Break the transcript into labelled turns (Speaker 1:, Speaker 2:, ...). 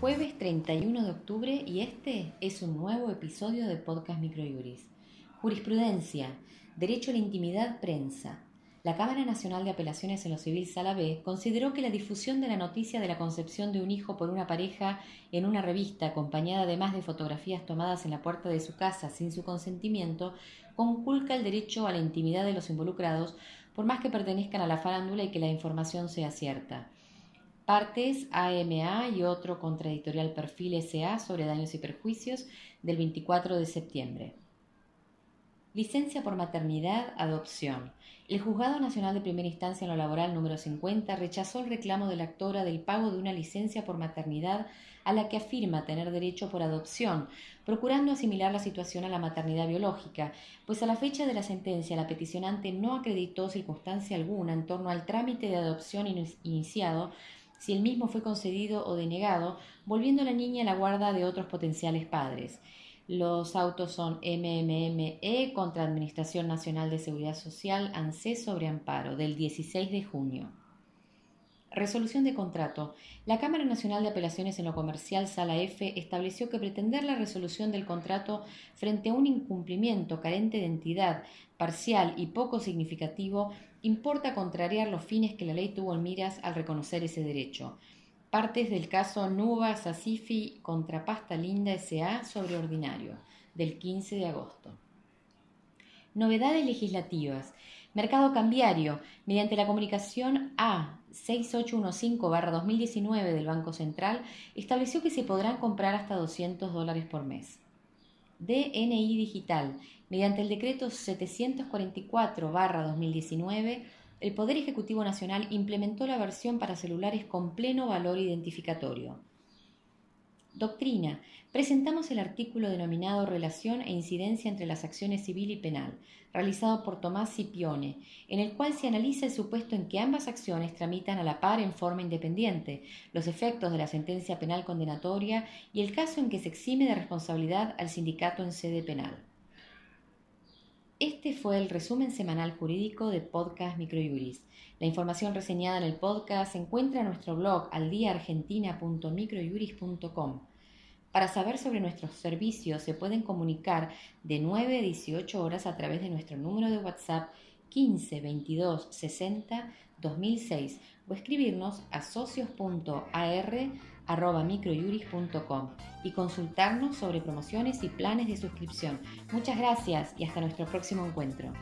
Speaker 1: jueves 31 de octubre y este es un nuevo episodio de Podcast Microjuris. Jurisprudencia, Derecho a la Intimidad, Prensa. La Cámara Nacional de Apelaciones en lo Civil Sala B consideró que la difusión de la noticia de la concepción de un hijo por una pareja en una revista acompañada además de fotografías tomadas en la puerta de su casa sin su consentimiento conculca el derecho a la intimidad de los involucrados por más que pertenezcan a la farándula y que la información sea cierta. Partes AMA y otro contradictorial Perfil SA sobre daños y perjuicios del 24 de septiembre. Licencia por maternidad, adopción. El Juzgado Nacional de Primera Instancia en lo Laboral número 50 rechazó el reclamo de la actora del pago de una licencia por maternidad a la que afirma tener derecho por adopción, procurando asimilar la situación a la maternidad biológica, pues a la fecha de la sentencia la peticionante no acreditó circunstancia alguna en torno al trámite de adopción iniciado si el mismo fue concedido o denegado, volviendo a la niña a la guarda de otros potenciales padres. Los autos son MMME contra Administración Nacional de Seguridad Social, ANSE sobre amparo, del 16 de junio. Resolución de contrato. La Cámara Nacional de Apelaciones en lo Comercial, Sala F, estableció que pretender la resolución del contrato frente a un incumplimiento carente de entidad, parcial y poco significativo, importa contrariar los fines que la ley tuvo en miras al reconocer ese derecho. Partes del caso Nuba Sasifi contra Pasta Linda S.A. sobre ordinario, del 15 de agosto. Novedades legislativas. Mercado cambiario. Mediante la comunicación A 6815-2019 del Banco Central, estableció que se podrán comprar hasta 200 dólares por mes. DNI Digital. Mediante el decreto 744-2019, el Poder Ejecutivo Nacional implementó la versión para celulares con pleno valor identificatorio. Doctrina. Presentamos el artículo denominado Relación e incidencia entre las acciones civil y penal, realizado por Tomás Scipione, en el cual se analiza el supuesto en que ambas acciones tramitan a la par en forma independiente, los efectos de la sentencia penal condenatoria y el caso en que se exime de responsabilidad al sindicato en sede penal. Este fue el resumen semanal jurídico de Podcast Microjuris. La información reseñada en el podcast se encuentra en nuestro blog aldiaargentina.microjuris.com. Para saber sobre nuestros servicios se pueden comunicar de 9 a 18 horas a través de nuestro número de WhatsApp 15 22 60 2006 o escribirnos a socios.ar.microjuris.com y consultarnos sobre promociones y planes de suscripción. Muchas gracias y hasta nuestro próximo encuentro.